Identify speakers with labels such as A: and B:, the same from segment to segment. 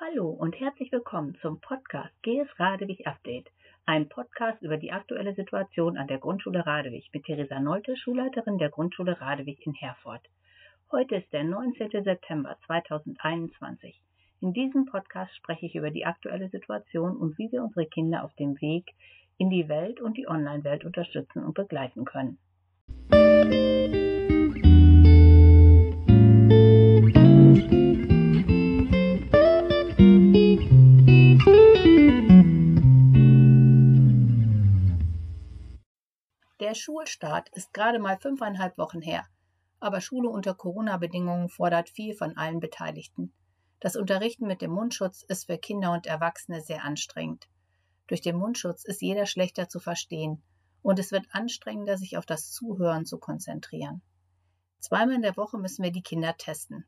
A: Hallo und herzlich willkommen zum Podcast GS Radewig Update, ein Podcast über die aktuelle Situation an der Grundschule Radewig mit Theresa Nolte, Schulleiterin der Grundschule Radewig in Herford. Heute ist der 19. September 2021. In diesem Podcast spreche ich über die aktuelle Situation und wie wir unsere Kinder auf dem Weg in die Welt und die Online-Welt unterstützen und begleiten können. Der Schulstart ist gerade mal fünfeinhalb Wochen her, aber Schule unter Corona-Bedingungen fordert viel von allen Beteiligten. Das Unterrichten mit dem Mundschutz ist für Kinder und Erwachsene sehr anstrengend. Durch den Mundschutz ist jeder schlechter zu verstehen und es wird anstrengender, sich auf das Zuhören zu konzentrieren. Zweimal in der Woche müssen wir die Kinder testen.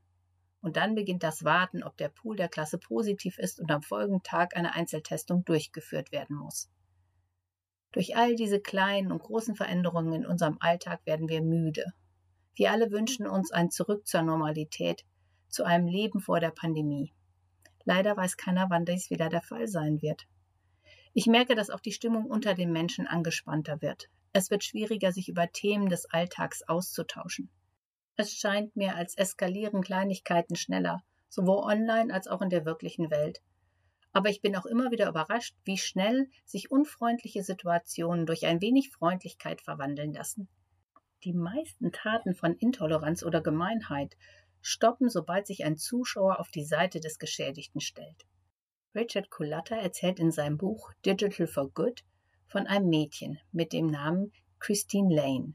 A: Und dann beginnt das Warten, ob der Pool der Klasse positiv ist und am folgenden Tag eine Einzeltestung durchgeführt werden muss. Durch all diese kleinen und großen Veränderungen in unserem Alltag werden wir müde. Wir alle wünschen uns ein Zurück zur Normalität, zu einem Leben vor der Pandemie. Leider weiß keiner, wann dies wieder der Fall sein wird. Ich merke, dass auch die Stimmung unter den Menschen angespannter wird. Es wird schwieriger, sich über Themen des Alltags auszutauschen. Es scheint mir, als eskalieren Kleinigkeiten schneller, sowohl online als auch in der wirklichen Welt. Aber ich bin auch immer wieder überrascht, wie schnell sich unfreundliche Situationen durch ein wenig Freundlichkeit verwandeln lassen. Die meisten Taten von Intoleranz oder Gemeinheit stoppen, sobald sich ein Zuschauer auf die Seite des Geschädigten stellt. Richard Culatta erzählt in seinem Buch Digital for Good von einem Mädchen mit dem Namen Christine Lane.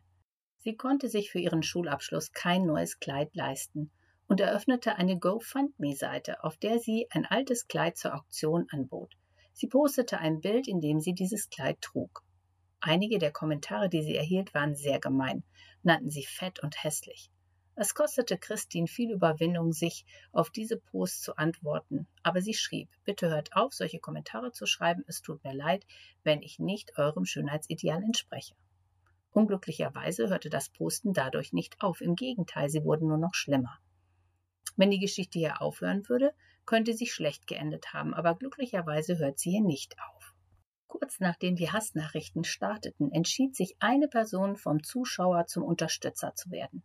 A: Sie konnte sich für ihren Schulabschluss kein neues Kleid leisten und eröffnete eine GoFundMe-Seite, auf der sie ein altes Kleid zur Auktion anbot. Sie postete ein Bild, in dem sie dieses Kleid trug. Einige der Kommentare, die sie erhielt, waren sehr gemein, nannten sie fett und hässlich. Es kostete Christine viel Überwindung, sich auf diese Post zu antworten, aber sie schrieb, bitte hört auf, solche Kommentare zu schreiben, es tut mir leid, wenn ich nicht eurem Schönheitsideal entspreche. Unglücklicherweise hörte das Posten dadurch nicht auf, im Gegenteil, sie wurden nur noch schlimmer. Wenn die Geschichte hier aufhören würde, könnte sie schlecht geendet haben, aber glücklicherweise hört sie hier nicht auf. Kurz nachdem die Hassnachrichten starteten, entschied sich eine Person vom Zuschauer zum Unterstützer zu werden.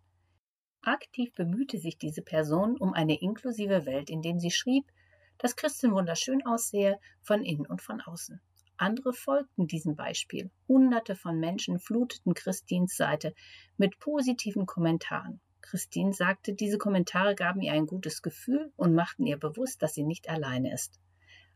A: Aktiv bemühte sich diese Person um eine inklusive Welt, indem sie schrieb, dass Christin wunderschön aussehe, von innen und von außen. Andere folgten diesem Beispiel. Hunderte von Menschen fluteten Christins Seite mit positiven Kommentaren. Christine sagte, diese Kommentare gaben ihr ein gutes Gefühl und machten ihr bewusst, dass sie nicht alleine ist.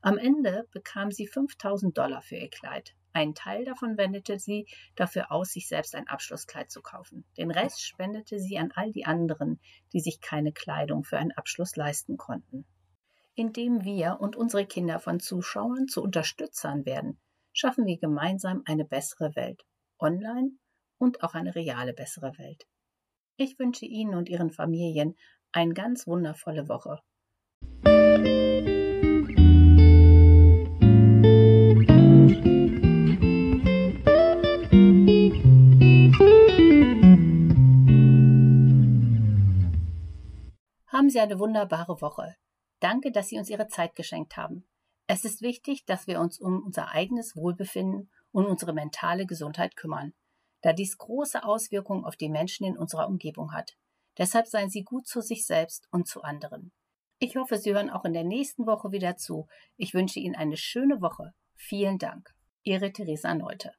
A: Am Ende bekam sie 5000 Dollar für ihr Kleid. Einen Teil davon wendete sie dafür aus, sich selbst ein Abschlusskleid zu kaufen. Den Rest spendete sie an all die anderen, die sich keine Kleidung für einen Abschluss leisten konnten. Indem wir und unsere Kinder von Zuschauern zu Unterstützern werden, schaffen wir gemeinsam eine bessere Welt, online und auch eine reale bessere Welt. Ich wünsche Ihnen und Ihren Familien eine ganz wundervolle Woche. Haben Sie eine wunderbare Woche. Danke, dass Sie uns Ihre Zeit geschenkt haben. Es ist wichtig, dass wir uns um unser eigenes Wohlbefinden und unsere mentale Gesundheit kümmern da dies große Auswirkungen auf die Menschen in unserer Umgebung hat. Deshalb seien Sie gut zu sich selbst und zu anderen. Ich hoffe, Sie hören auch in der nächsten Woche wieder zu. Ich wünsche Ihnen eine schöne Woche. Vielen Dank. Ihre Theresa Neute.